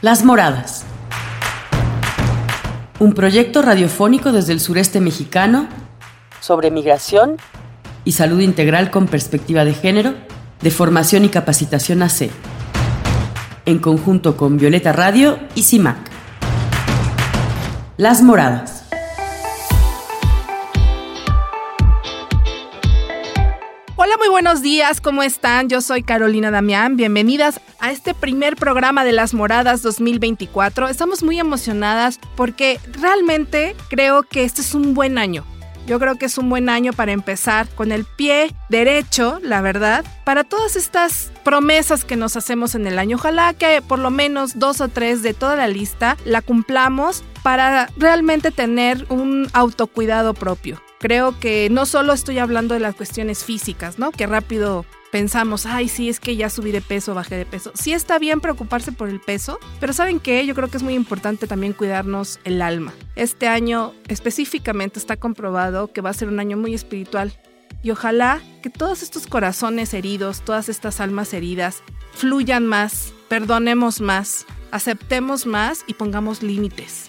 Las Moradas. Un proyecto radiofónico desde el sureste mexicano sobre migración y salud integral con perspectiva de género, de formación y capacitación AC, en conjunto con Violeta Radio y CIMAC. Las Moradas. Buenos días, ¿cómo están? Yo soy Carolina Damián, bienvenidas a este primer programa de Las Moradas 2024. Estamos muy emocionadas porque realmente creo que este es un buen año. Yo creo que es un buen año para empezar con el pie derecho, la verdad, para todas estas promesas que nos hacemos en el año. Ojalá que por lo menos dos o tres de toda la lista la cumplamos para realmente tener un autocuidado propio. Creo que no solo estoy hablando de las cuestiones físicas, ¿no? Que rápido pensamos, ay, sí, es que ya subí de peso, bajé de peso. Sí está bien preocuparse por el peso, pero ¿saben qué? Yo creo que es muy importante también cuidarnos el alma. Este año específicamente está comprobado que va a ser un año muy espiritual. Y ojalá que todos estos corazones heridos, todas estas almas heridas, fluyan más, perdonemos más, aceptemos más y pongamos límites.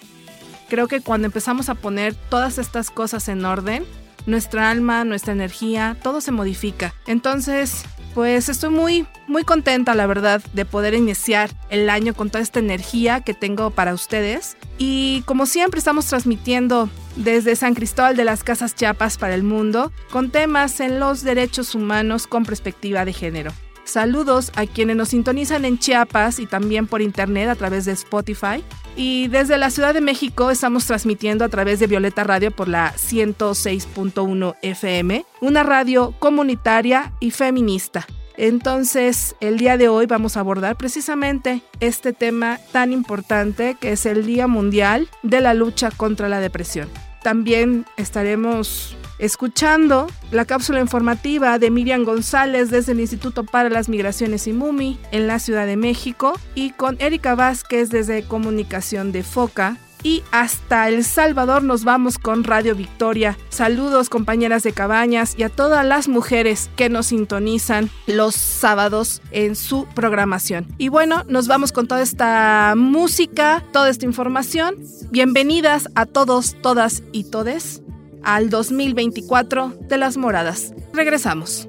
Creo que cuando empezamos a poner todas estas cosas en orden, nuestra alma, nuestra energía, todo se modifica. Entonces, pues estoy muy, muy contenta, la verdad, de poder iniciar el año con toda esta energía que tengo para ustedes. Y como siempre estamos transmitiendo desde San Cristóbal de las Casas Chiapas para el mundo, con temas en los derechos humanos con perspectiva de género. Saludos a quienes nos sintonizan en Chiapas y también por internet a través de Spotify. Y desde la Ciudad de México estamos transmitiendo a través de Violeta Radio por la 106.1 FM, una radio comunitaria y feminista. Entonces, el día de hoy vamos a abordar precisamente este tema tan importante que es el Día Mundial de la Lucha contra la Depresión. También estaremos escuchando la cápsula informativa de Miriam González desde el Instituto para las Migraciones y MUMI en la Ciudad de México y con Erika Vázquez desde Comunicación de Foca. Y hasta El Salvador nos vamos con Radio Victoria. Saludos compañeras de cabañas y a todas las mujeres que nos sintonizan los sábados en su programación. Y bueno, nos vamos con toda esta música, toda esta información. Bienvenidas a todos, todas y todes al 2024 de las moradas. Regresamos.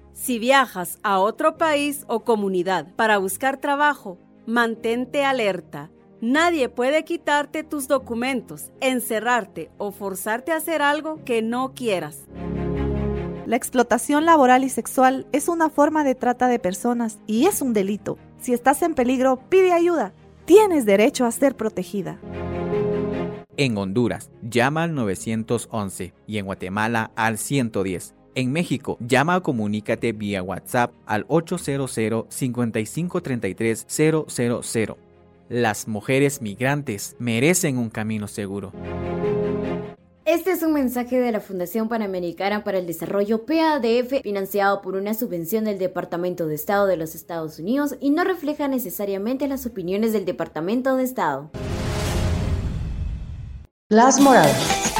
si viajas a otro país o comunidad para buscar trabajo, mantente alerta. Nadie puede quitarte tus documentos, encerrarte o forzarte a hacer algo que no quieras. La explotación laboral y sexual es una forma de trata de personas y es un delito. Si estás en peligro, pide ayuda. Tienes derecho a ser protegida. En Honduras, llama al 911 y en Guatemala al 110. En México, llama o comunícate vía WhatsApp al 800 5533 000. Las mujeres migrantes merecen un camino seguro. Este es un mensaje de la Fundación Panamericana para el Desarrollo PADF financiado por una subvención del Departamento de Estado de los Estados Unidos y no refleja necesariamente las opiniones del Departamento de Estado. Las moradas.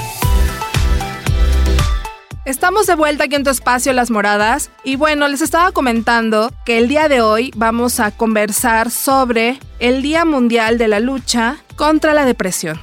Estamos de vuelta aquí en tu espacio Las Moradas y bueno, les estaba comentando que el día de hoy vamos a conversar sobre el Día Mundial de la Lucha contra la Depresión.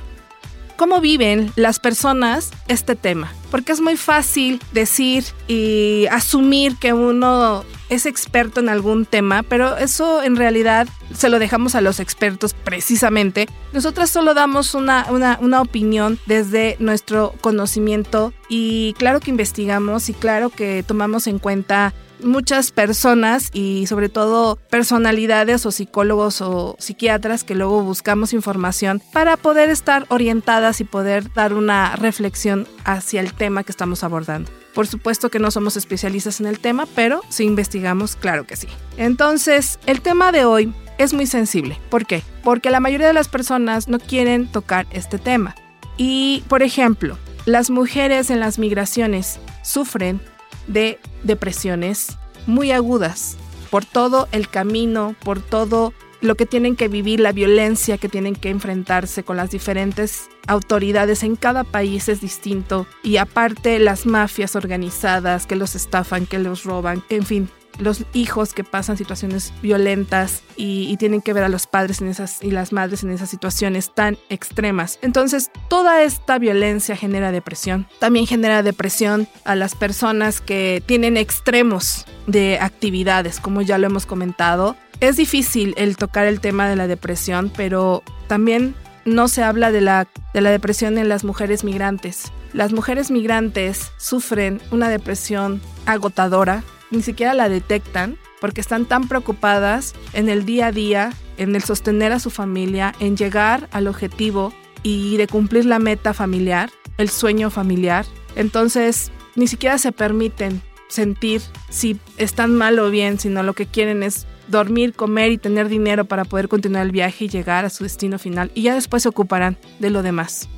¿Cómo viven las personas este tema? Porque es muy fácil decir y asumir que uno es experto en algún tema, pero eso en realidad se lo dejamos a los expertos precisamente. Nosotras solo damos una, una, opinión desde nuestro conocimiento y claro que investigamos y claro que tomamos en cuenta muchas personas y sobre todo personalidades o psicólogos o psiquiatras que luego buscamos información para poder estar orientadas y poder dar una reflexión hacia el tema que estamos abordando. Por supuesto que no somos especialistas en el tema, pero si investigamos, claro que sí. Entonces, el tema de hoy es muy sensible. ¿Por qué? Porque la mayoría de las personas no quieren tocar este tema. Y, por ejemplo, las mujeres en las migraciones sufren de depresiones muy agudas por todo el camino, por todo lo que tienen que vivir, la violencia que tienen que enfrentarse con las diferentes autoridades en cada país es distinto y aparte las mafias organizadas que los estafan, que los roban, en fin, los hijos que pasan situaciones violentas y, tienen que ver a los padres en esas y las madres en esas situaciones tan extremas. Entonces, toda esta violencia genera depresión. También genera depresión a las personas que tienen extremos de actividades, como ya lo hemos comentado. Es difícil el tocar el tema de la depresión, pero también no se habla de la, de la depresión en las mujeres migrantes. Las mujeres migrantes sufren una depresión agotadora, ni siquiera la detectan porque están tan preocupadas en el día a día, en el sostener a su familia, en llegar al objetivo y de cumplir la meta familiar, el sueño familiar. Entonces, ni siquiera se permiten sentir si están mal o bien, sino lo que quieren es dormir, comer y tener dinero para poder continuar el viaje y llegar a su destino final. Y ya después se ocuparán de lo demás.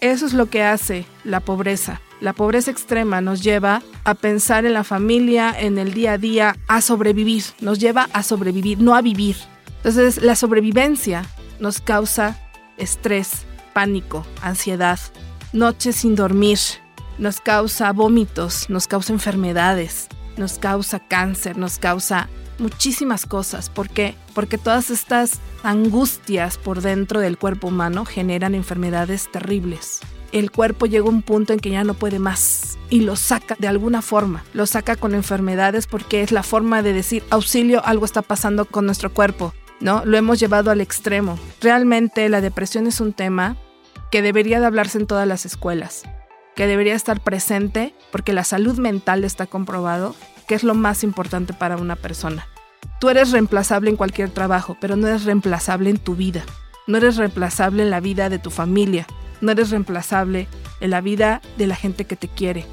Eso es lo que hace la pobreza. La pobreza extrema nos lleva a pensar en la familia, en el día a día, a sobrevivir. Nos lleva a sobrevivir, no a vivir. Entonces, la sobrevivencia nos causa estrés, pánico, ansiedad, noches sin dormir, nos causa vómitos, nos causa enfermedades, nos causa cáncer, nos causa muchísimas cosas. ¿Por qué? Porque todas estas angustias por dentro del cuerpo humano generan enfermedades terribles el cuerpo llega a un punto en que ya no puede más y lo saca de alguna forma. Lo saca con enfermedades porque es la forma de decir, auxilio, algo está pasando con nuestro cuerpo, ¿no? Lo hemos llevado al extremo. Realmente la depresión es un tema que debería de hablarse en todas las escuelas, que debería estar presente porque la salud mental está comprobado que es lo más importante para una persona. Tú eres reemplazable en cualquier trabajo, pero no eres reemplazable en tu vida. No eres reemplazable en la vida de tu familia, no eres reemplazable en la vida de la gente que te quiere.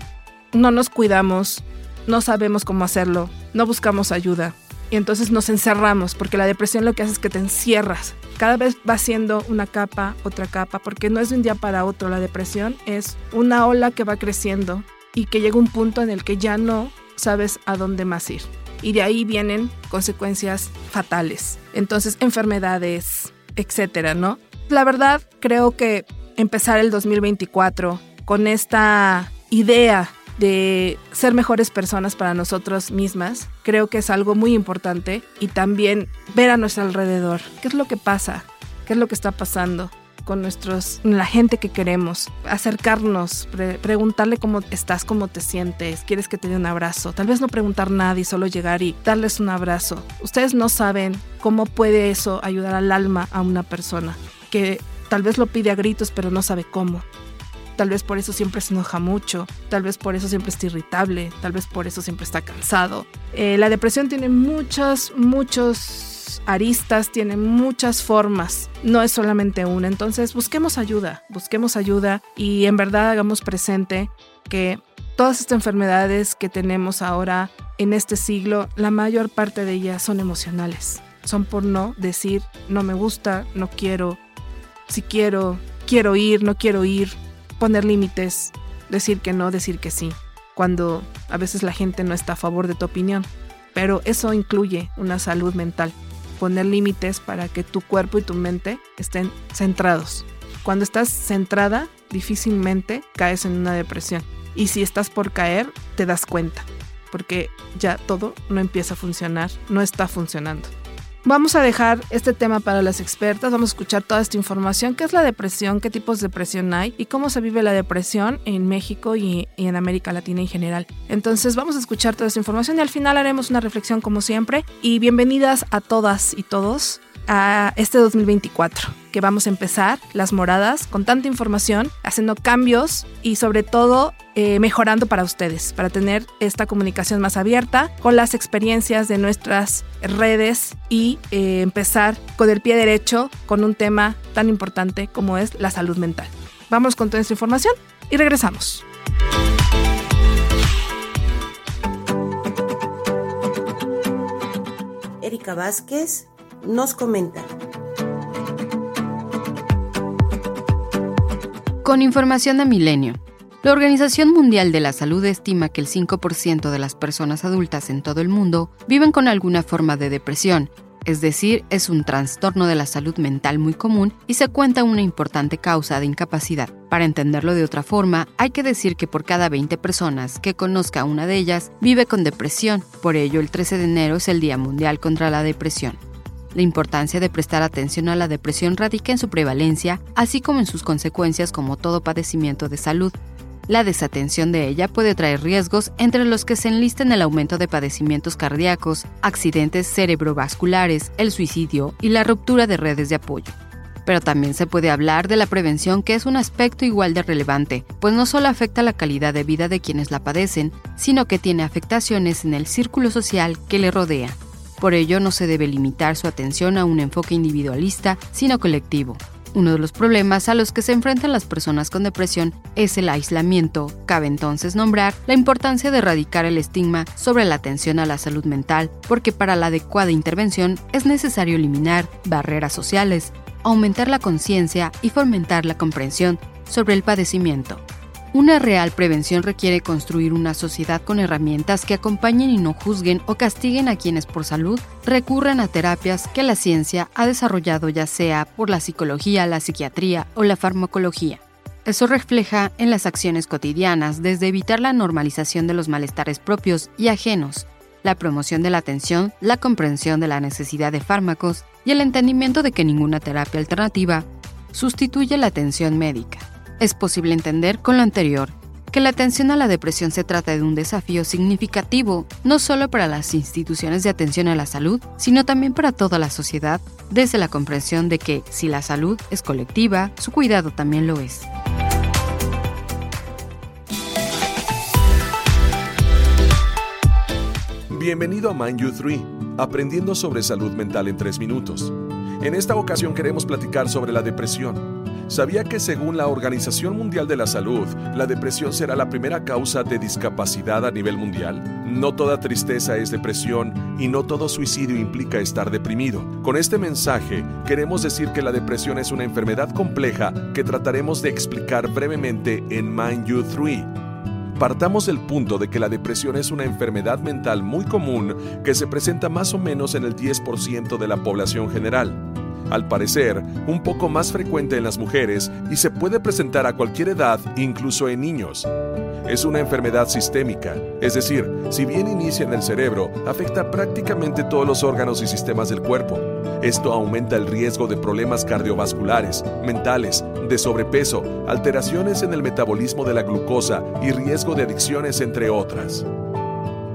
No nos cuidamos, no sabemos cómo hacerlo, no buscamos ayuda. Y entonces nos encerramos, porque la depresión lo que hace es que te encierras. Cada vez va siendo una capa, otra capa, porque no es de un día para otro. La depresión es una ola que va creciendo y que llega un punto en el que ya no sabes a dónde más ir. y de ahí vienen consecuencias fatales. Entonces, enfermedades, etcétera, ¿no? La verdad, creo que empezar el 2024 con esta idea de ser mejores personas para nosotros mismas, creo que es algo muy importante y también ver a nuestro alrededor, qué es lo que pasa, qué es lo que está pasando con nuestros, la gente que queremos, acercarnos, preguntarle cómo estás, cómo te sientes, quieres que te dé un abrazo, tal vez no preguntar nada y solo llegar y darles un abrazo. Ustedes no saben cómo puede eso ayudar al alma a una persona que tal vez lo pide a gritos pero no sabe cómo. Tal vez por eso siempre se enoja mucho, tal vez por eso siempre está irritable, tal vez por eso siempre está cansado. Eh, la depresión tiene muchos, muchos aristas, tiene muchas formas, no es solamente una. Entonces busquemos ayuda, busquemos ayuda y en verdad hagamos presente que todas estas enfermedades que tenemos ahora en este siglo, la mayor parte de ellas son emocionales. Son por no decir no me gusta, no quiero, si quiero, quiero ir, no quiero ir, poner límites, decir que no, decir que sí, cuando a veces la gente no está a favor de tu opinión. Pero eso incluye una salud mental, poner límites para que tu cuerpo y tu mente estén centrados. Cuando estás centrada, difícilmente caes en una depresión. Y si estás por caer, te das cuenta, porque ya todo no empieza a funcionar, no está funcionando. Vamos a dejar este tema para las expertas, vamos a escuchar toda esta información, qué es la depresión, qué tipos de depresión hay y cómo se vive la depresión en México y, en América Latina en general. Entonces vamos a escuchar toda esta información y al final haremos una reflexión como siempre. Y bienvenidas a todas y todos a este 2024, que vamos a empezar las moradas con tanta información, haciendo cambios y sobre todo eh, mejorando para ustedes, para tener esta comunicación más abierta con las experiencias de nuestras redes y eh, empezar con el pie derecho con un tema tan importante como es la salud mental. Vamos con toda esta información y regresamos. Erika Vázquez nos comenta. Con información de Milenio. La Organización Mundial de la Salud estima que el 5% de las personas adultas en todo el mundo viven con alguna forma de depresión, es decir, es un trastorno de la salud mental muy común y se cuenta una importante causa de incapacidad. Para entenderlo de otra forma, hay que decir que por cada 20 personas que conozca una de ellas vive con depresión, por ello el 13 de enero es el Día Mundial contra la Depresión. La importancia de prestar atención a la depresión radica en su prevalencia, así como en sus consecuencias como todo padecimiento de salud. La desatención de ella puede traer riesgos entre los que se enlistan el aumento de padecimientos cardíacos, accidentes cerebrovasculares, el suicidio y la ruptura de redes de apoyo. Pero también se puede hablar de la prevención que es un aspecto igual de relevante, pues no solo afecta la calidad de vida de quienes la padecen, sino que tiene afectaciones en el círculo social que le rodea. Por ello, no se debe limitar su atención a un enfoque individualista, sino colectivo. Uno de los problemas a los que se enfrentan las personas con depresión es el aislamiento. Cabe entonces nombrar la importancia de erradicar el estigma sobre la atención a la salud mental, porque para la adecuada intervención es necesario eliminar barreras sociales, aumentar la conciencia y fomentar la comprensión sobre el padecimiento. Una real prevención requiere construir una sociedad con herramientas que acompañen y no juzguen o castiguen a quienes por salud recurren a terapias que la ciencia ha desarrollado ya sea por la psicología, la psiquiatría o la farmacología. Eso refleja en las acciones cotidianas, desde evitar la normalización de los malestares propios y ajenos, la promoción de la atención, la comprensión de la necesidad de fármacos y el entendimiento de que ninguna terapia alternativa sustituye la atención médica. Es posible entender con lo anterior que la atención a la depresión se trata de un desafío significativo, no solo para las instituciones de atención a la salud, sino también para toda la sociedad, desde la comprensión de que si la salud es colectiva, su cuidado también lo es. Bienvenido a Mind You 3, aprendiendo sobre salud mental en 3 minutos. En esta ocasión queremos platicar sobre la depresión ¿Sabía que según la Organización Mundial de la Salud, la depresión será la primera causa de discapacidad a nivel mundial? No toda tristeza es depresión y no todo suicidio implica estar deprimido. Con este mensaje queremos decir que la depresión es una enfermedad compleja que trataremos de explicar brevemente en Mind You 3. partamos del punto de que la depresión es una enfermedad mental muy común que se presenta más o menos en el 10% de la población general. Al parecer, un poco más frecuente en las mujeres y se puede presentar a cualquier edad, incluso en niños. Es una enfermedad sistémica, es decir, si bien inicia en el cerebro, afecta prácticamente todos los órganos y sistemas del cuerpo. Esto aumenta el riesgo de problemas cardiovasculares, mentales, de sobrepeso, alteraciones en el metabolismo de la glucosa y riesgo de adicciones, entre otras.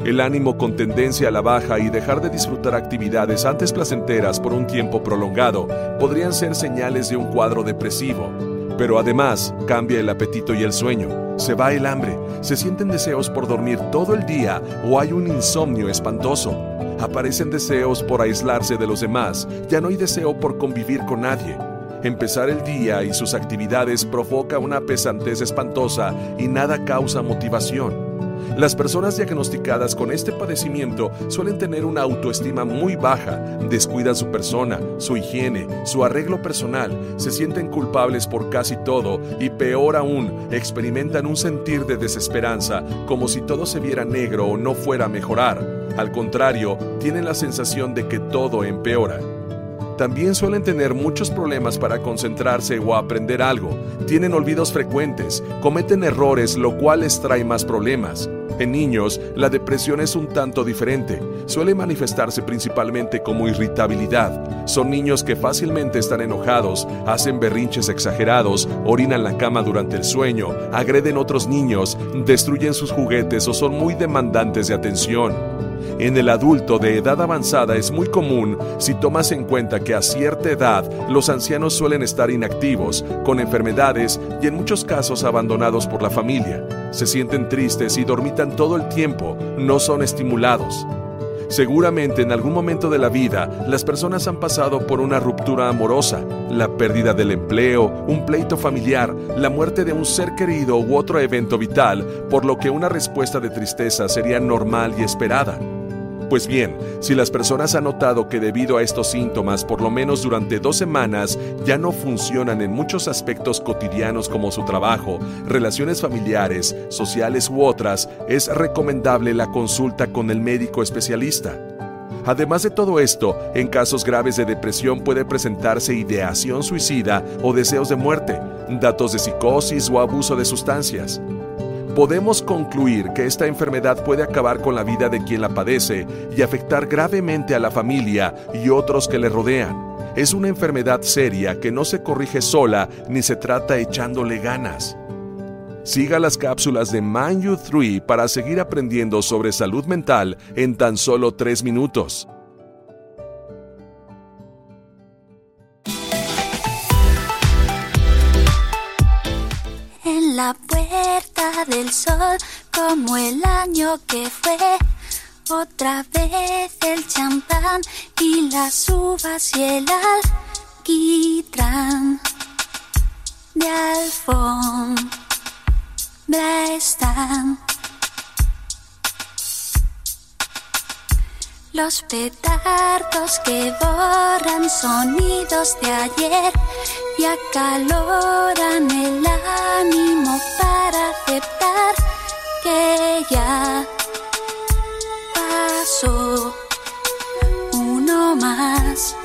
El ánimo con tendencia a la baja y dejar de disfrutar actividades antes placenteras por un tiempo prolongado podrían ser señales de un cuadro depresivo. Pero además cambia el apetito y el sueño, se va el hambre, se sienten deseos por dormir todo el día o hay un insomnio espantoso. Aparecen deseos por aislarse de los demás, ya no hay deseo por convivir con nadie. Empezar el día y sus actividades provoca una pesantez espantosa y nada causa motivación. Las personas diagnosticadas con este padecimiento suelen tener una autoestima muy baja, descuidan su persona, su higiene, su arreglo personal, se sienten culpables por casi todo y peor aún, experimentan un sentir de desesperanza, como si todo se viera negro o no fuera a mejorar. Al contrario, tienen la sensación de que todo empeora. También suelen tener muchos problemas para concentrarse o aprender algo, tienen olvidos frecuentes, cometen errores, lo cual les trae más problemas. En niños, la depresión es un tanto diferente. Suele manifestarse principalmente como irritabilidad. Son niños que fácilmente están enojados, hacen berrinches exagerados, orinan la cama durante el sueño, agreden otros niños, destruyen sus juguetes o son muy demandantes de atención. En el adulto de edad avanzada es muy común si tomas en cuenta que a cierta edad los ancianos suelen estar inactivos, con enfermedades y en muchos casos abandonados por la familia. Se sienten tristes y dormitan todo el tiempo, no son estimulados. Seguramente en algún momento de la vida las personas han pasado por una ruptura amorosa, la pérdida del empleo, un pleito familiar, la muerte de un ser querido u otro evento vital, por lo que una respuesta de tristeza sería normal y esperada. Pues bien, si las personas han notado que debido a estos síntomas, por lo menos durante dos semanas, ya no funcionan en muchos aspectos cotidianos como su trabajo, relaciones familiares, sociales u otras, es recomendable la consulta con el médico especialista. Además de todo esto, en casos graves de depresión puede presentarse ideación suicida o deseos de muerte, datos de psicosis o abuso de sustancias podemos concluir que esta enfermedad puede acabar con la vida de quien la padece y afectar gravemente a la familia y otros que le rodean. Es una enfermedad seria que no se corrige sola ni se trata echándole ganas. Siga las cápsulas de Mind You 3 para seguir aprendiendo sobre salud mental en tan solo 3 minutos. Del sol, como el año que fue. Otra vez el champán y las uvas y el alquitrán de alfombra están. Los petardos que borran sonidos de ayer y acaloran el ánimo para aceptar que ya pasó uno más.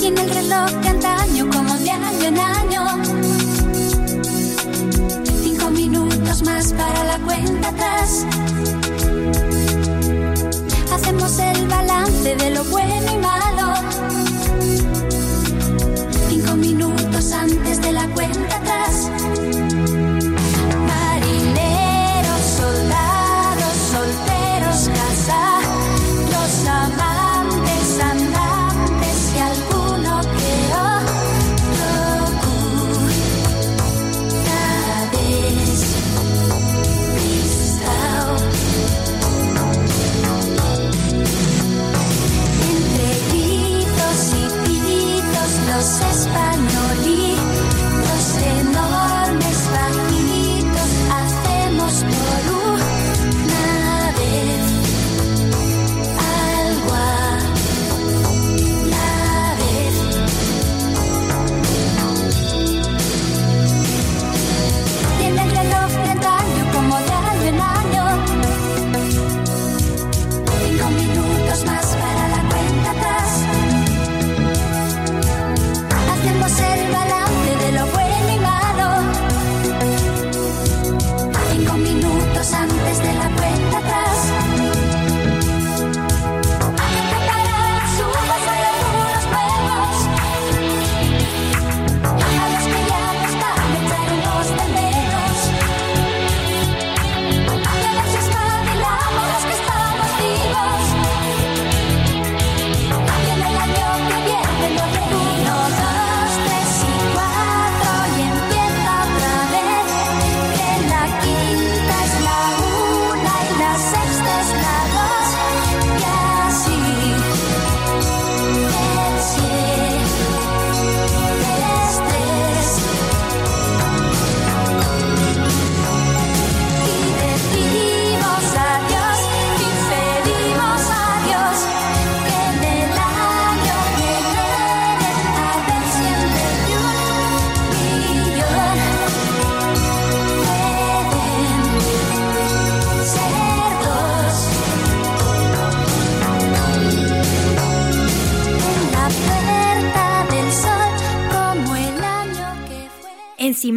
Y en el reloj de antaño, como de año en año más para la cuenta atrás. Hacemos el balance de lo bueno y malo.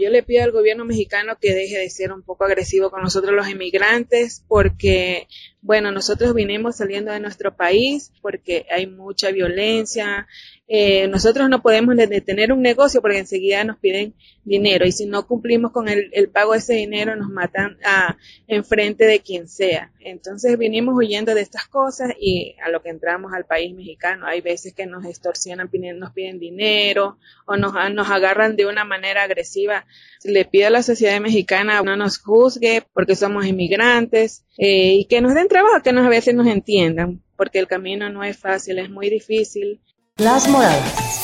Yo le pido al gobierno mexicano que deje de ser un poco agresivo con nosotros los inmigrantes porque, bueno, nosotros vinimos saliendo de nuestro país porque hay mucha violencia, eh, nosotros no podemos detener un negocio porque enseguida nos piden dinero y si no cumplimos con el, pago de ese dinero nos matan a, enfrente de quien sea. Entonces vinimos huyendo de estas cosas y a lo que entramos al país mexicano hay veces que nos extorsionan, nos piden dinero o nos, nos agarran de una manera agresiva. Le pido a la sociedad mexicana no nos juzgue porque somos inmigrantes eh, y que nos den trabajo, que nos, a veces nos entiendan porque el camino no es fácil, es muy difícil las Moradas.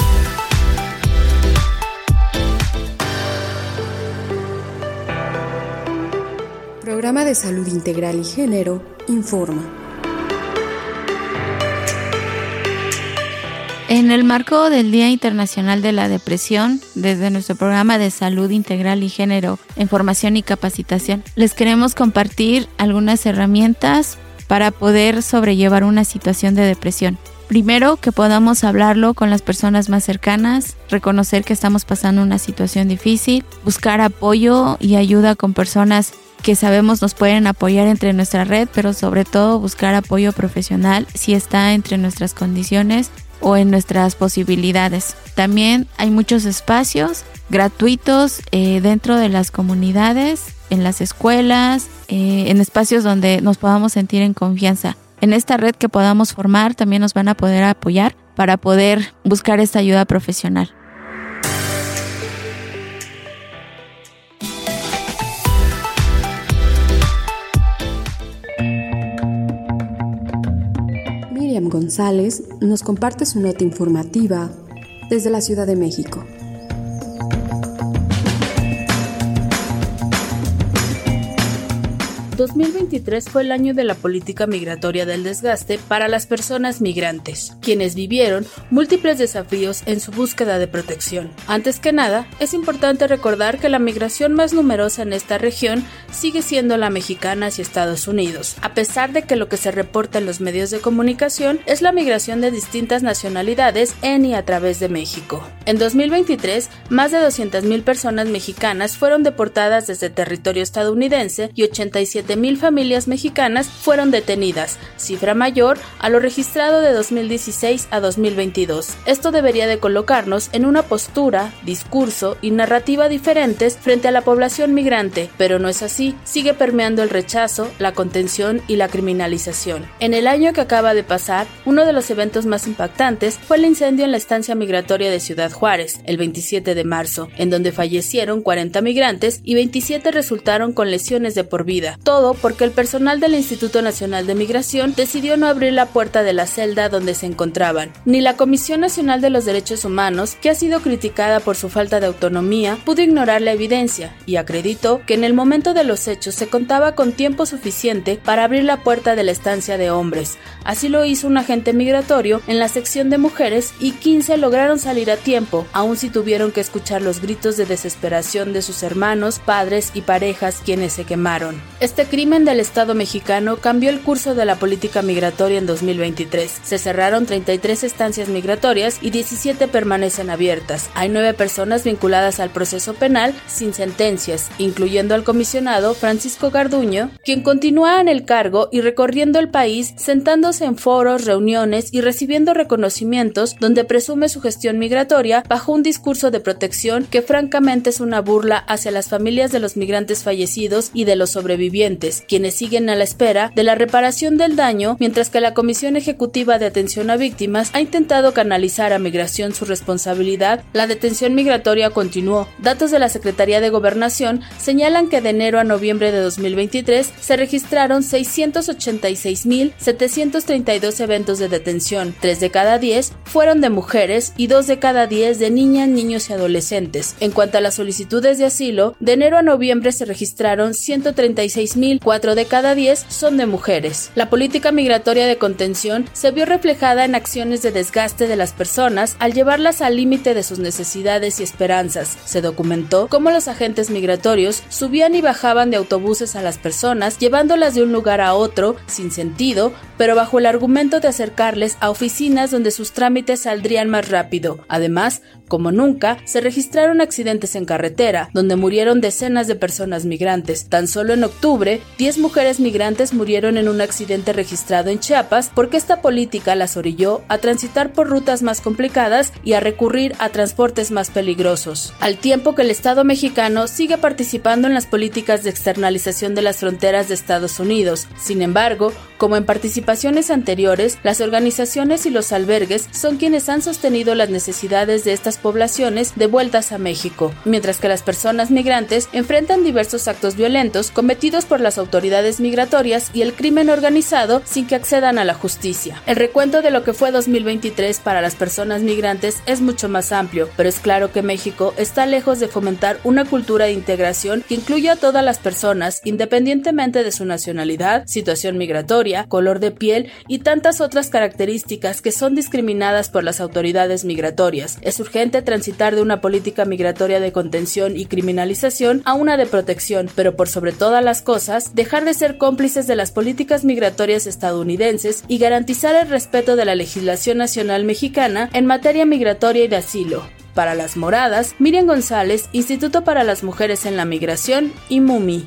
Programa de Salud Integral y Género informa. En el marco del Día Internacional de la Depresión, desde nuestro programa de Salud Integral y Género, Información y Capacitación, les queremos compartir algunas herramientas para poder sobrellevar una situación de depresión. Primero, que podamos hablarlo con las personas más cercanas, reconocer que estamos pasando una situación difícil, buscar apoyo y ayuda con personas que sabemos nos pueden apoyar entre nuestra red, pero sobre todo buscar apoyo profesional si está entre nuestras condiciones o en nuestras posibilidades. También hay muchos espacios gratuitos eh, dentro de las comunidades, en las escuelas, eh, en espacios donde nos podamos sentir en confianza en esta red que podamos formar también nos van a poder apoyar para poder buscar esta ayuda profesional. Miriam González nos comparte su nota informativa desde la Ciudad de México. 2023 fue el año de la política migratoria del desgaste para las personas migrantes, quienes vivieron múltiples desafíos en su búsqueda de protección. Antes que nada, es importante recordar que la migración más numerosa en esta región sigue siendo la mexicana hacia Estados Unidos, a pesar de que lo que se reporta en los medios de comunicación es la migración de distintas nacionalidades en y a través de México. En 2023, más de 200.000 personas mexicanas fueron deportadas desde territorio estadounidense y 87 mil familias mexicanas fueron detenidas, cifra mayor a lo registrado de 2016 a 2022. Esto debería de colocarnos en una postura, discurso y narrativa diferentes frente a la población migrante, pero no es así, sigue permeando el rechazo, la contención y la criminalización. En el año que acaba de pasar, uno de los eventos más impactantes fue el incendio en la estancia migratoria de Ciudad Juárez, el 27 de marzo, en donde fallecieron 40 migrantes y 27 resultaron con lesiones de por vida todo porque el personal del Instituto Nacional de Migración decidió no abrir la puerta de la celda donde se encontraban. Ni la Comisión Nacional de los Derechos Humanos, que ha sido criticada por su falta de autonomía, pudo ignorar la evidencia y acreditó que en el momento de los hechos se contaba con tiempo suficiente para abrir la puerta de la estancia de hombres. Así lo hizo un agente migratorio en la sección de mujeres y 15 lograron salir a tiempo, aun si tuvieron que escuchar los gritos de desesperación de sus hermanos, padres y parejas quienes se quemaron. Este crimen del Estado mexicano cambió el curso de la política migratoria en 2023. Se cerraron 33 estancias migratorias y 17 permanecen abiertas. Hay nueve personas vinculadas al proceso penal sin sentencias, incluyendo al comisionado Francisco Garduño, quien continúa en el cargo y recorriendo el país, sentándose en foros, reuniones y recibiendo reconocimientos donde presume su gestión migratoria bajo un discurso de protección que francamente es una burla hacia las familias de los migrantes fallecidos y de los sobrevivientes quienes siguen a la espera de la reparación del daño, mientras que la Comisión Ejecutiva de Atención a Víctimas ha intentado canalizar a Migración su responsabilidad, la detención migratoria continuó. Datos de la Secretaría de Gobernación señalan que de enero a noviembre de 2023 se registraron 686.732 eventos de detención. Tres de cada diez fueron de mujeres y dos de cada diez de niñas, niños y adolescentes. En cuanto a las solicitudes de asilo, de enero a noviembre se registraron 136.000, cuatro de cada diez son de mujeres. La política migratoria de contención se vio reflejada en acciones de desgaste de las personas al llevarlas al límite de sus necesidades y esperanzas. Se documentó cómo los agentes migratorios subían y bajaban de autobuses a las personas, llevándolas de un lugar a otro, sin sentido, pero bajo el argumento de acercarles a oficinas donde sus trámites saldrían más rápido. Además, como nunca, se registraron accidentes en carretera, donde murieron decenas de personas migrantes. Tan solo en octubre, 10 mujeres migrantes murieron en un accidente registrado en Chiapas porque esta política las orilló a transitar por rutas más complicadas y a recurrir a transportes más peligrosos. Al tiempo que el Estado mexicano sigue participando en las políticas de externalización de las fronteras de Estados Unidos. Sin embargo, como en participaciones anteriores, las organizaciones y los albergues son quienes han sostenido las necesidades de estas poblaciones devueltas a México, mientras que las personas migrantes enfrentan diversos actos violentos cometidos por las autoridades migratorias y el crimen organizado sin que accedan a la justicia. El recuento de lo que fue 2023 para las personas migrantes es mucho más amplio, pero es claro que México está lejos de fomentar una cultura de integración que incluya a todas las personas, independientemente de su nacionalidad, situación migratoria, color de piel y tantas otras características que son discriminadas por las autoridades migratorias. Es urgente transitar de una política migratoria de contención y criminalización a una de protección, pero por sobre todas las cosas, dejar de ser cómplices de las políticas migratorias estadounidenses y garantizar el respeto de la legislación nacional mexicana en materia migratoria y de asilo. Para las moradas, Miriam González, Instituto para las Mujeres en la Migración y MUMI.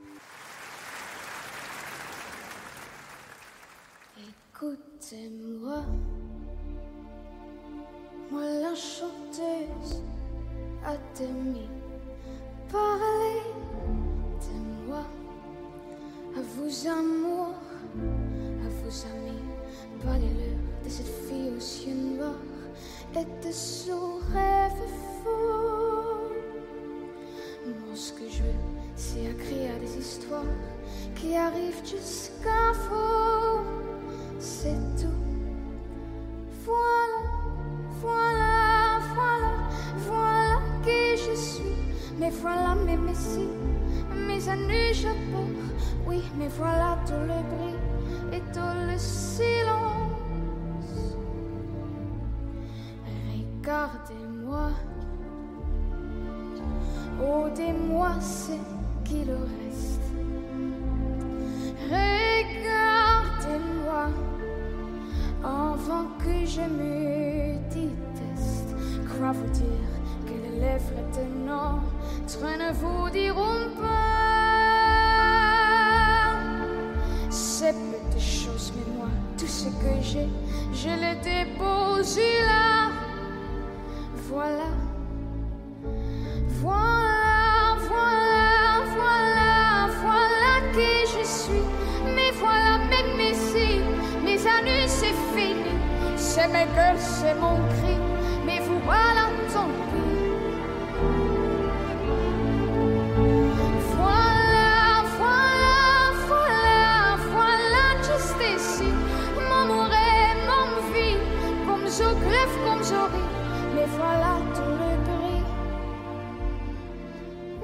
Mais voilà tout le gris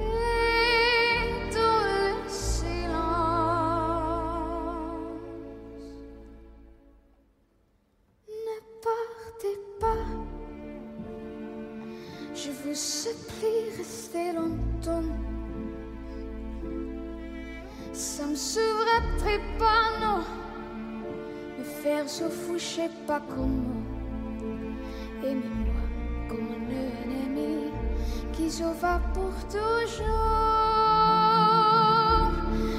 et tout le silence. Ne partez pas, je vous supplie, restez longtemps. Ça me serait pas, non, me faire se foucher pas comment. Sauva pour toujours.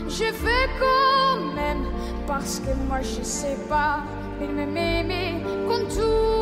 Je veux quand même, parce que moi je sais pas, mais mes, mes contours.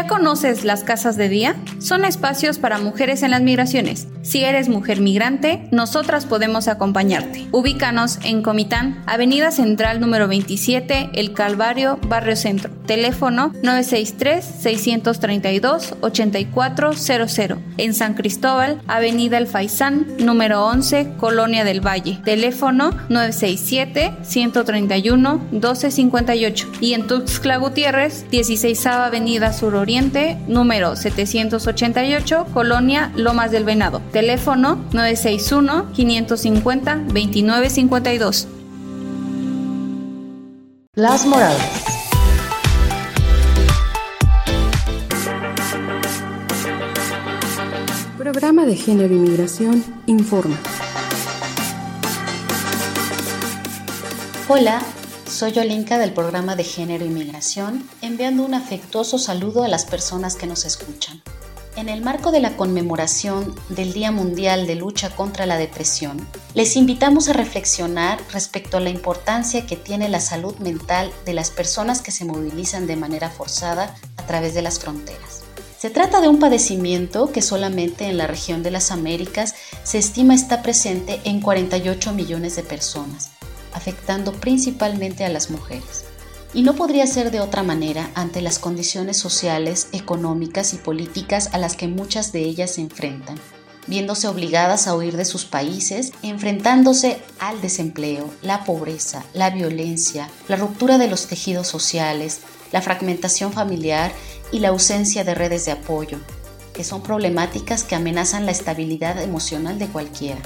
¿Ya conoces las casas de día? Son espacios para mujeres en las migraciones. Si eres mujer migrante, nosotras podemos acompañarte. Ubícanos en Comitán, Avenida Central número 27, El Calvario, Barrio Centro. Teléfono 963-632-8400. En San Cristóbal, Avenida El Faisán, número 11, Colonia del Valle. Teléfono 967-131-1258. Y en Tuxtla Gutiérrez, 16 Avenida Suroriente, número 788, Colonia Lomas del Venado. Teléfono 961-550-2952. Las Moradas. Programa de Género y Migración informa. Hola, soy Olinka del programa de Género y Migración, enviando un afectuoso saludo a las personas que nos escuchan. En el marco de la conmemoración del Día Mundial de Lucha contra la Depresión, les invitamos a reflexionar respecto a la importancia que tiene la salud mental de las personas que se movilizan de manera forzada a través de las fronteras. Se trata de un padecimiento que solamente en la región de las Américas se estima está presente en 48 millones de personas, afectando principalmente a las mujeres. Y no podría ser de otra manera ante las condiciones sociales, económicas y políticas a las que muchas de ellas se enfrentan, viéndose obligadas a huir de sus países, enfrentándose al desempleo, la pobreza, la violencia, la ruptura de los tejidos sociales, la fragmentación familiar y la ausencia de redes de apoyo, que son problemáticas que amenazan la estabilidad emocional de cualquiera.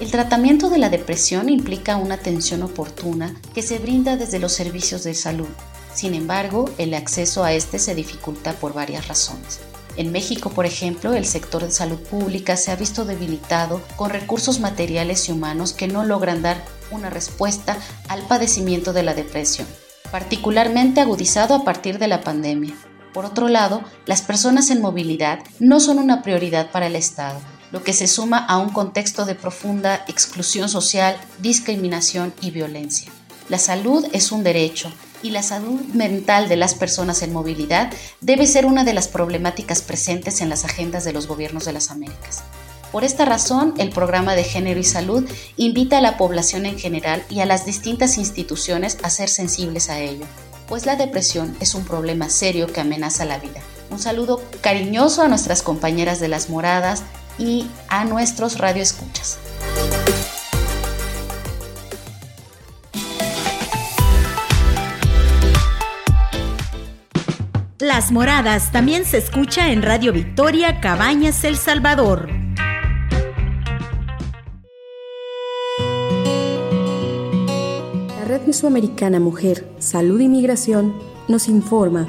El tratamiento de la depresión implica una atención oportuna que se brinda desde los servicios de salud. Sin embargo, el acceso a este se dificulta por varias razones. En México, por ejemplo, el sector de salud pública se ha visto debilitado con recursos materiales y humanos que no logran dar una respuesta al padecimiento de la depresión, particularmente agudizado a partir de la pandemia. Por otro lado, las personas en movilidad no son una prioridad para el Estado, lo que se suma a un contexto de profunda exclusión social, discriminación y violencia. La salud es un derecho y la salud mental de las personas en movilidad debe ser una de las problemáticas presentes en las agendas de los gobiernos de las Américas. Por esta razón, el programa de Género y Salud invita a la población en general y a las distintas instituciones a ser sensibles a ello, pues la depresión es un problema serio que amenaza la vida. Un saludo cariñoso a nuestras compañeras de las moradas y a nuestros radioescuchas. Las Moradas también se escucha en Radio Victoria, Cabañas, El Salvador. Mesoamericana Mujer, Salud y Migración nos informa.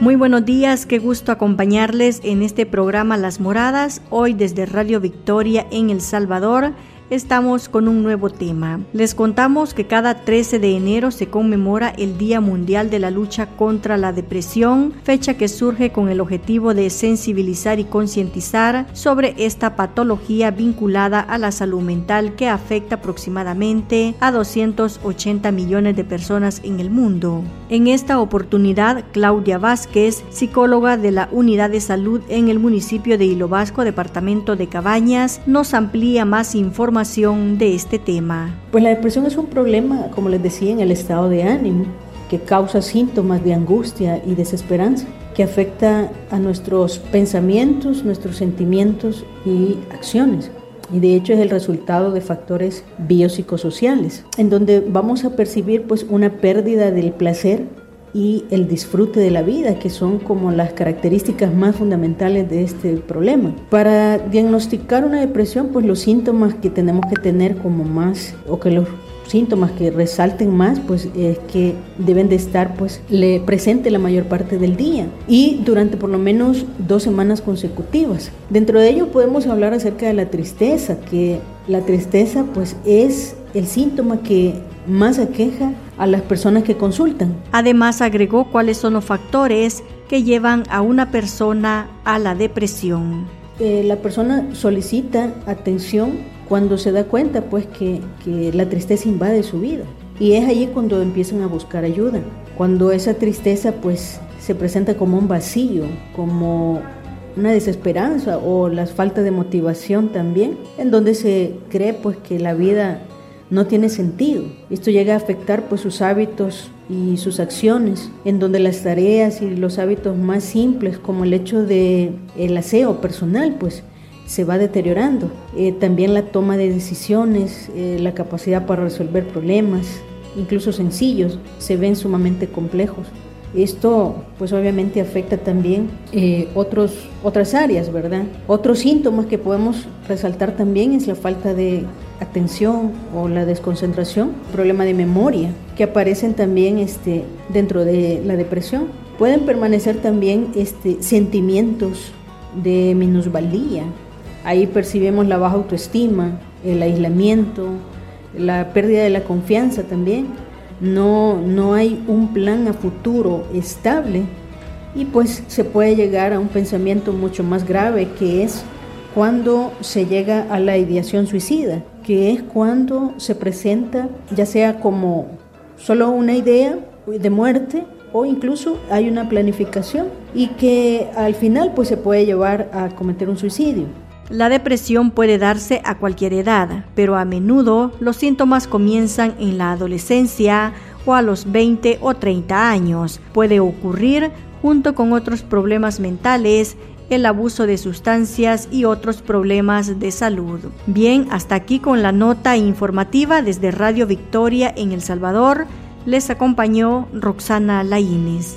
Muy buenos días, qué gusto acompañarles en este programa Las Moradas, hoy desde Radio Victoria en El Salvador estamos con un nuevo tema. Les contamos que cada 13 de enero se conmemora el Día Mundial de la Lucha contra la Depresión, fecha que surge con el objetivo de sensibilizar y concientizar sobre esta patología vinculada a la salud mental que afecta aproximadamente a 280 millones de personas en el mundo. En esta oportunidad, Claudia Vázquez, psicóloga de la Unidad de Salud en el municipio de Hilo Vasco, departamento de Cabañas, nos amplía más información de este tema. Pues la depresión es un problema, como les decía, en el estado de ánimo, que causa síntomas de angustia y desesperanza, que afecta a nuestros pensamientos, nuestros sentimientos y acciones. Y de hecho es el resultado de factores biopsicosociales, en donde vamos a percibir pues una pérdida del placer y el disfrute de la vida, que son como las características más fundamentales de este problema. Para diagnosticar una depresión, pues los síntomas que tenemos que tener como más, o que los síntomas que resalten más, pues es que deben de estar pues le presente la mayor parte del día y durante por lo menos dos semanas consecutivas. Dentro de ello podemos hablar acerca de la tristeza, que la tristeza pues es el síntoma que más aqueja a las personas que consultan. Además agregó cuáles son los factores que llevan a una persona a la depresión. Eh, la persona solicita atención cuando se da cuenta pues que, que la tristeza invade su vida y es allí cuando empiezan a buscar ayuda. Cuando esa tristeza pues se presenta como un vacío, como una desesperanza o la falta de motivación también, en donde se cree pues que la vida no tiene sentido. Esto llega a afectar pues sus hábitos y sus acciones, en donde las tareas y los hábitos más simples como el hecho de el aseo personal pues se va deteriorando. Eh, también la toma de decisiones, eh, la capacidad para resolver problemas, incluso sencillos, se ven sumamente complejos. Esto pues obviamente afecta también eh, otros, otras áreas, ¿verdad? Otros síntomas que podemos resaltar también es la falta de atención o la desconcentración, problema de memoria, que aparecen también este, dentro de la depresión. Pueden permanecer también este, sentimientos de minusvalía. Ahí percibimos la baja autoestima, el aislamiento, la pérdida de la confianza también. No, no hay un plan a futuro estable y pues se puede llegar a un pensamiento mucho más grave que es cuando se llega a la ideación suicida, que es cuando se presenta ya sea como solo una idea de muerte o incluso hay una planificación y que al final pues se puede llevar a cometer un suicidio. La depresión puede darse a cualquier edad, pero a menudo los síntomas comienzan en la adolescencia o a los 20 o 30 años. Puede ocurrir junto con otros problemas mentales el abuso de sustancias y otros problemas de salud. Bien, hasta aquí con la nota informativa desde Radio Victoria en El Salvador. Les acompañó Roxana Laínez.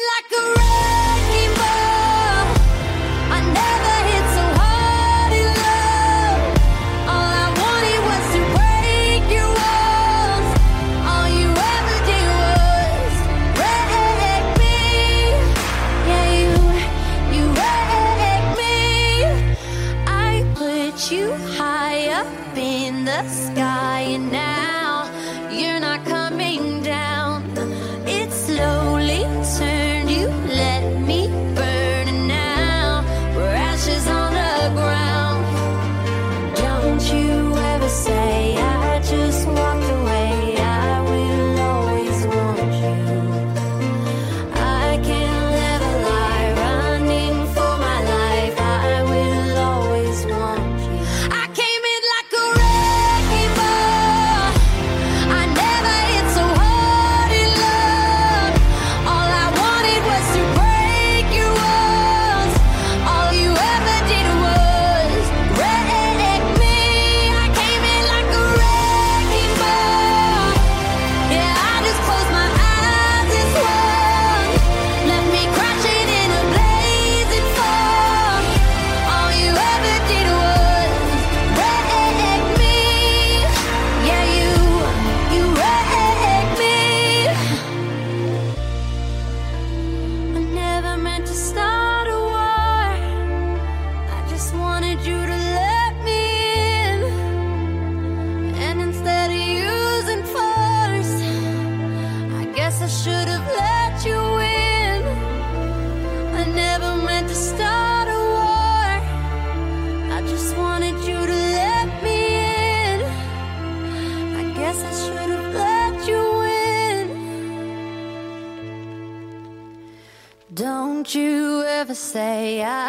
like a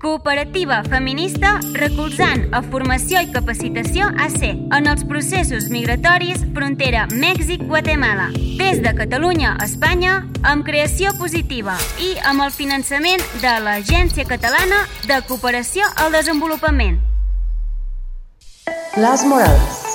cooperativa feminista recolzant a formació i capacitació AC en els processos migratoris frontera Mèxic-Guatemala. Des de Catalunya a Espanya, amb creació positiva i amb el finançament de l'Agència Catalana de Cooperació al Desenvolupament. Las moradas.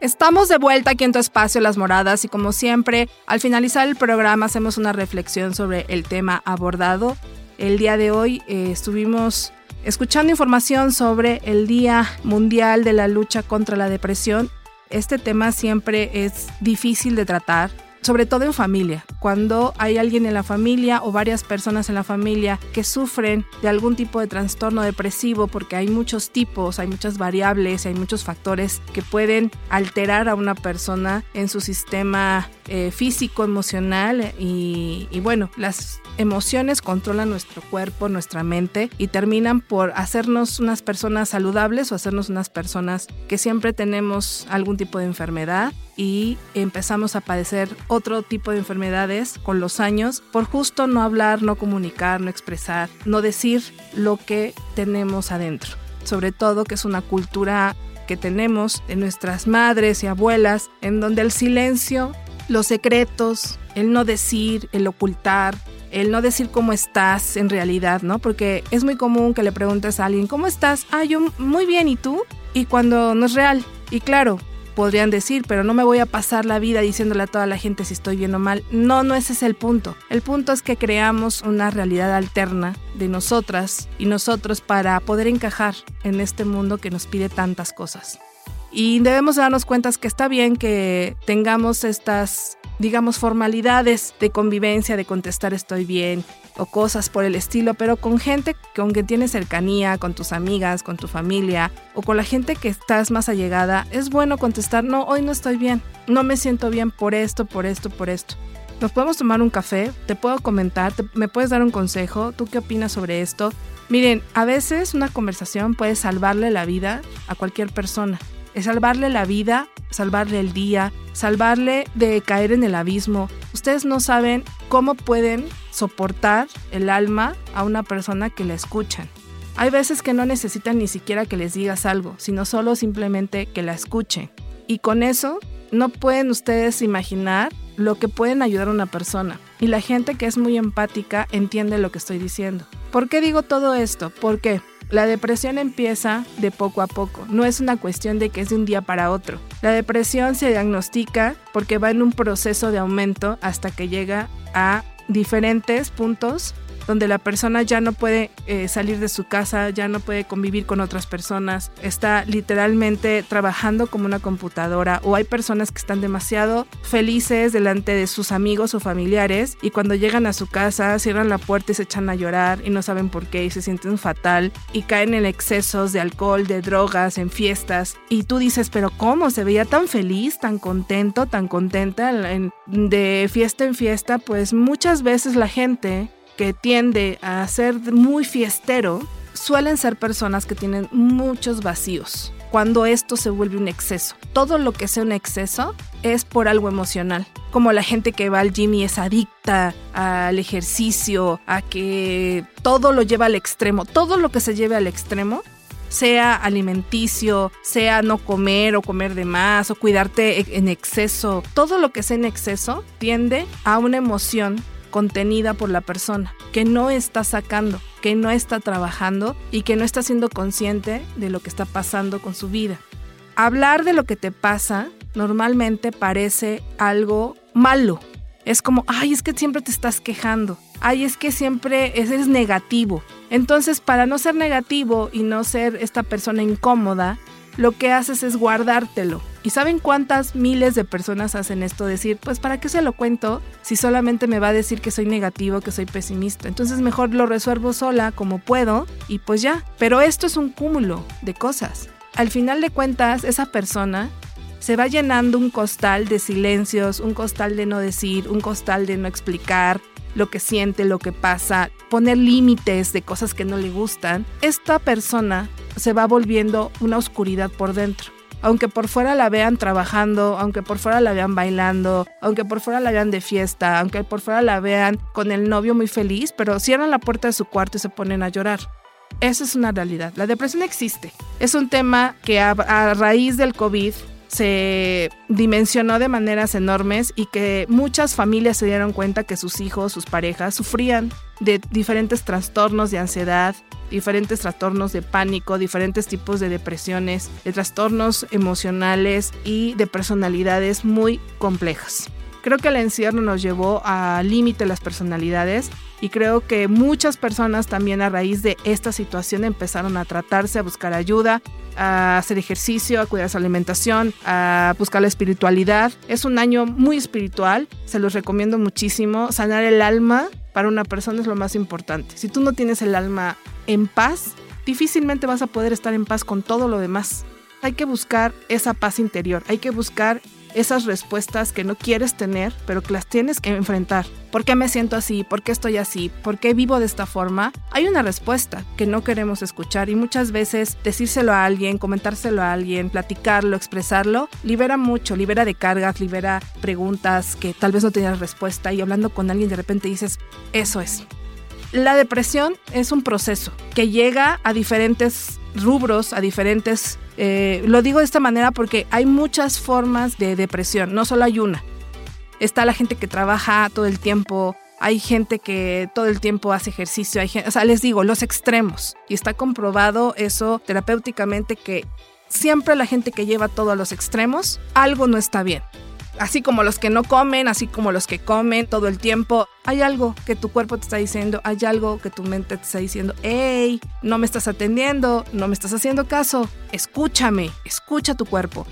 Estamos de vuelta aquí en tu espacio Las Moradas y como siempre, al finalizar el programa hacemos una reflexión sobre el tema abordado. El día de hoy eh, estuvimos escuchando información sobre el Día Mundial de la Lucha contra la Depresión. Este tema siempre es difícil de tratar, sobre todo en familia. Cuando hay alguien en la familia o varias personas en la familia que sufren de algún tipo de trastorno depresivo, porque hay muchos tipos, hay muchas variables, hay muchos factores que pueden alterar a una persona en su sistema eh, físico, emocional y, y bueno, las emociones controlan nuestro cuerpo, nuestra mente y terminan por hacernos unas personas saludables o hacernos unas personas que siempre tenemos algún tipo de enfermedad y empezamos a padecer otro tipo de enfermedades con los años por justo no hablar, no comunicar, no expresar, no decir lo que tenemos adentro. Sobre todo que es una cultura que tenemos de nuestras madres y abuelas en donde el silencio, los secretos, el no decir, el ocultar, el no decir cómo estás en realidad, ¿no? Porque es muy común que le preguntes a alguien, ¿cómo estás? Ah, yo muy bien, ¿y tú? Y cuando no es real. Y claro, podrían decir, pero no me voy a pasar la vida diciéndole a toda la gente si estoy bien o mal. No, no ese es el punto. El punto es que creamos una realidad alterna de nosotras y nosotros para poder encajar en este mundo que nos pide tantas cosas. Y debemos darnos cuenta que está bien que tengamos estas digamos, formalidades de convivencia, de contestar estoy bien o cosas por el estilo, pero con gente con quien tienes cercanía, con tus amigas, con tu familia o con la gente que estás más allegada, es bueno contestar, no, hoy no estoy bien, no me siento bien por esto, por esto, por esto. Nos podemos tomar un café, te puedo comentar, me puedes dar un consejo, ¿tú qué opinas sobre esto? Miren, a veces una conversación puede salvarle la vida a cualquier persona. Es salvarle la vida, salvarle el día, salvarle de caer en el abismo. Ustedes no saben cómo pueden soportar el alma a una persona que la escuchan. Hay veces que no necesitan ni siquiera que les digas algo, sino solo simplemente que la escuchen. Y con eso no pueden ustedes imaginar lo que pueden ayudar a una persona. Y la gente que es muy empática entiende lo que estoy diciendo. ¿Por qué digo todo esto? Porque la depresión empieza de poco a poco, no es una cuestión de que es de un día para otro. La depresión se diagnostica porque va en un proceso de aumento hasta que llega a diferentes puntos donde la persona ya no puede eh, salir de su casa, ya no puede convivir con otras personas, está literalmente trabajando como una computadora o hay personas que están demasiado felices delante de sus amigos o familiares y cuando llegan a su casa cierran la puerta y se echan a llorar y no saben por qué y se sienten fatal y caen en excesos de alcohol, de drogas, en fiestas y tú dices, pero ¿cómo? Se veía tan feliz, tan contento, tan contenta de fiesta en fiesta, pues muchas veces la gente que tiende a ser muy fiestero, suelen ser personas que tienen muchos vacíos cuando esto se vuelve un exceso. Todo lo que sea un exceso es por algo emocional. Como la gente que va al gym y es adicta al ejercicio, a que todo lo lleva al extremo. Todo lo que se lleve al extremo, sea alimenticio, sea no comer o comer de más o cuidarte en exceso, todo lo que sea en exceso tiende a una emoción contenida por la persona, que no está sacando, que no está trabajando y que no está siendo consciente de lo que está pasando con su vida. Hablar de lo que te pasa normalmente parece algo malo. Es como, ay, es que siempre te estás quejando. Ay, es que siempre eres negativo. Entonces, para no ser negativo y no ser esta persona incómoda, lo que haces es guardártelo. ¿Y saben cuántas miles de personas hacen esto? Decir, pues ¿para qué se lo cuento si solamente me va a decir que soy negativo, que soy pesimista? Entonces mejor lo resuelvo sola como puedo y pues ya. Pero esto es un cúmulo de cosas. Al final de cuentas, esa persona se va llenando un costal de silencios, un costal de no decir, un costal de no explicar lo que siente, lo que pasa, poner límites de cosas que no le gustan. Esta persona se va volviendo una oscuridad por dentro. Aunque por fuera la vean trabajando, aunque por fuera la vean bailando, aunque por fuera la vean de fiesta, aunque por fuera la vean con el novio muy feliz, pero cierran la puerta de su cuarto y se ponen a llorar. Esa es una realidad. La depresión existe. Es un tema que a, a raíz del COVID se dimensionó de maneras enormes y que muchas familias se dieron cuenta que sus hijos, sus parejas, sufrían de diferentes trastornos de ansiedad, diferentes trastornos de pánico, diferentes tipos de depresiones, de trastornos emocionales y de personalidades muy complejas. Creo que el encierro nos llevó al límite las personalidades y creo que muchas personas también a raíz de esta situación empezaron a tratarse, a buscar ayuda, a hacer ejercicio, a cuidar su alimentación, a buscar la espiritualidad. Es un año muy espiritual, se los recomiendo muchísimo. Sanar el alma para una persona es lo más importante. Si tú no tienes el alma en paz, difícilmente vas a poder estar en paz con todo lo demás. Hay que buscar esa paz interior, hay que buscar esas respuestas que no quieres tener, pero que las tienes que enfrentar. ¿Por qué me siento así? ¿Por qué estoy así? ¿Por qué vivo de esta forma? Hay una respuesta que no queremos escuchar y muchas veces decírselo a alguien, comentárselo a alguien, platicarlo, expresarlo, libera mucho, libera de cargas, libera preguntas que tal vez no tenías respuesta y hablando con alguien de repente dices, eso es. La depresión es un proceso que llega a diferentes rubros, a diferentes eh, lo digo de esta manera porque hay muchas formas de depresión, no solo hay una. Está la gente que trabaja todo el tiempo, hay gente que todo el tiempo hace ejercicio, hay o sea, les digo, los extremos. Y está comprobado eso terapéuticamente que siempre la gente que lleva todo a los extremos, algo no está bien así como los que no comen, así como los que comen todo el tiempo, hay algo que tu cuerpo te está diciendo, hay algo que tu mente te está diciendo, hey, no me estás atendiendo, no me estás haciendo caso, escúchame, escucha tu cuerpo.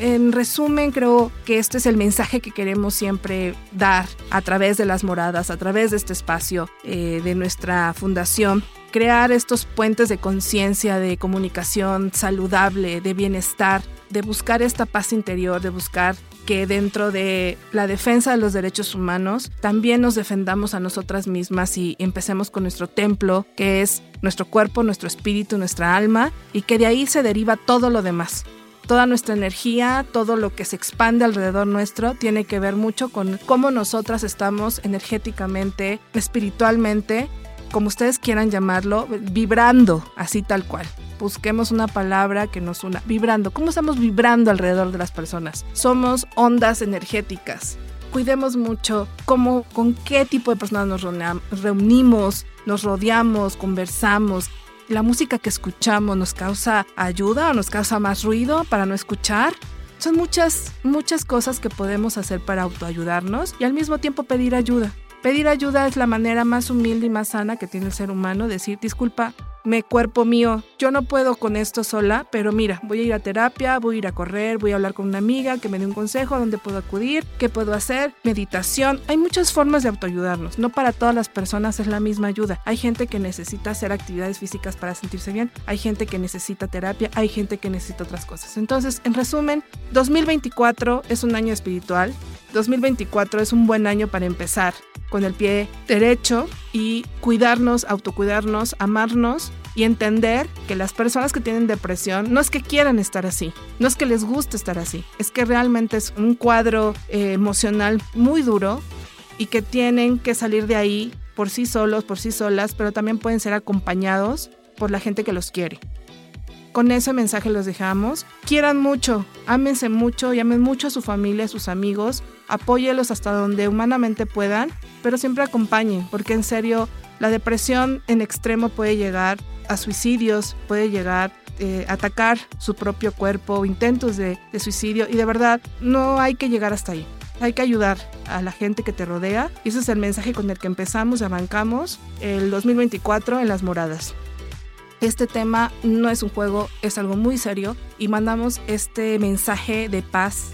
En resumen, creo que este es el mensaje que queremos siempre dar a través de las moradas, a través de este espacio eh, de nuestra fundación crear estos puentes de conciencia, de comunicación saludable, de bienestar, de buscar esta paz interior, de buscar que dentro de la defensa de los derechos humanos también nos defendamos a nosotras mismas y empecemos con nuestro templo, que es nuestro cuerpo, nuestro espíritu, nuestra alma, y que de ahí se deriva todo lo demás. Toda nuestra energía, todo lo que se expande alrededor nuestro, tiene que ver mucho con cómo nosotras estamos energéticamente, espiritualmente, como ustedes quieran llamarlo, vibrando, así tal cual. Busquemos una palabra que nos una. Vibrando. ¿Cómo estamos vibrando alrededor de las personas? Somos ondas energéticas. Cuidemos mucho cómo, con qué tipo de personas nos reunimos, nos rodeamos, conversamos, la música que escuchamos nos causa ayuda o nos causa más ruido para no escuchar. Son muchas, muchas cosas que podemos hacer para autoayudarnos y al mismo tiempo pedir ayuda. Pedir ayuda es la manera más humilde y más sana que tiene el ser humano, decir, disculpa, me cuerpo mío, yo no puedo con esto sola, pero mira, voy a ir a terapia, voy a ir a correr, voy a hablar con una amiga que me dé un consejo a dónde puedo acudir, qué puedo hacer, meditación. Hay muchas formas de autoayudarnos. No para todas las personas es la misma ayuda. Hay gente que necesita hacer actividades físicas para sentirse bien, hay gente que necesita terapia, hay gente que necesita otras cosas. Entonces, en resumen, 2024 es un año espiritual. 2024 es un buen año para empezar con el pie derecho y cuidarnos, autocuidarnos, amarnos y entender que las personas que tienen depresión no es que quieran estar así, no es que les guste estar así, es que realmente es un cuadro eh, emocional muy duro y que tienen que salir de ahí por sí solos, por sí solas, pero también pueden ser acompañados por la gente que los quiere. Con ese mensaje los dejamos. Quieran mucho, ámense mucho y amen mucho a su familia, a sus amigos. Apóyelos hasta donde humanamente puedan, pero siempre acompañen, porque en serio, la depresión en extremo puede llegar a suicidios, puede llegar eh, a atacar su propio cuerpo, intentos de, suicidio y de verdad no hay que llegar hasta ahí. Hay que ayudar a la gente que te rodea y ese es el mensaje con el que empezamos, arrancamos el 2024 en las moradas este tema no es un juego, es algo muy serio y mandamos este mensaje de paz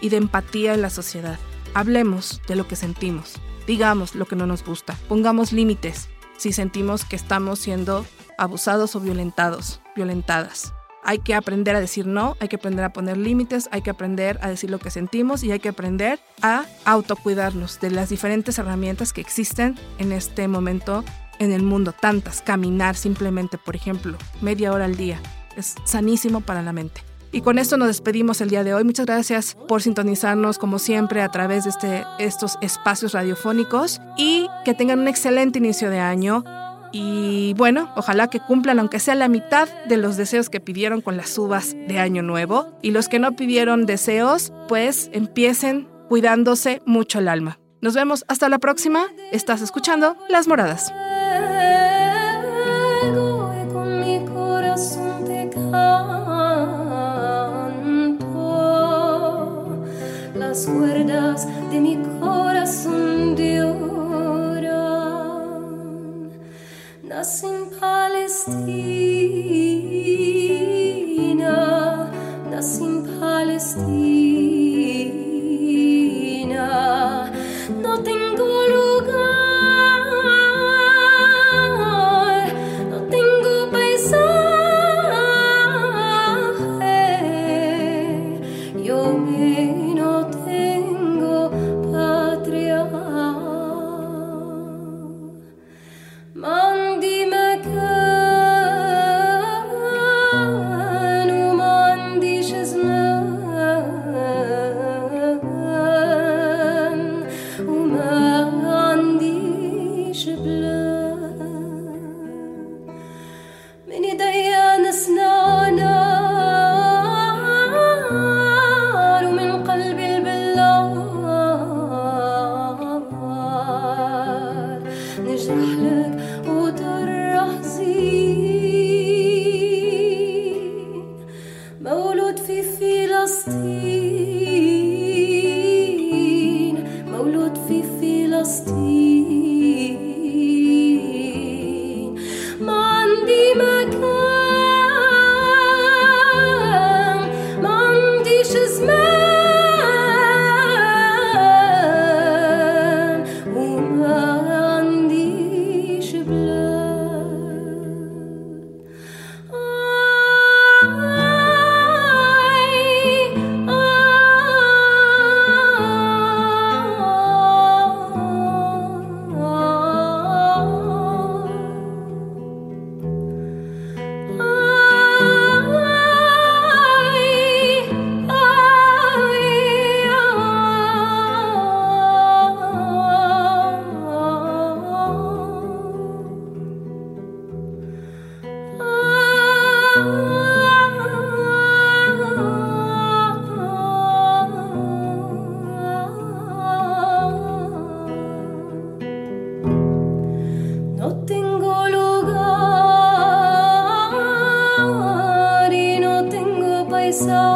y de empatía en la sociedad. Hablemos de lo que sentimos, digamos lo que no nos gusta, pongamos límites si sentimos que estamos siendo abusados o violentados, violentadas. Hay que aprender a decir no, hay que aprender a poner límites, hay que aprender a decir lo que sentimos y hay que aprender a autocuidarnos de las diferentes herramientas que existen en este momento en el mundo, tantas. Caminar simplemente, por ejemplo, media hora al día. Es sanísimo para la mente. Y con esto nos despedimos el día de hoy. Muchas gracias por sintonizarnos como siempre a través de este, estos espacios radiofónicos y que tengan un excelente inicio de año. Y bueno, ojalá que cumplan aunque sea la mitad de los deseos que pidieron con las uvas de año nuevo. Y los que no pidieron deseos, pues empiecen cuidándose mucho el alma. Nos vemos hasta la próxima. Estás escuchando Las Moradas. Cuerdas de mi corazón lloran. Nací en Palestina, nací en Palestina. so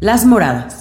Las Moradas.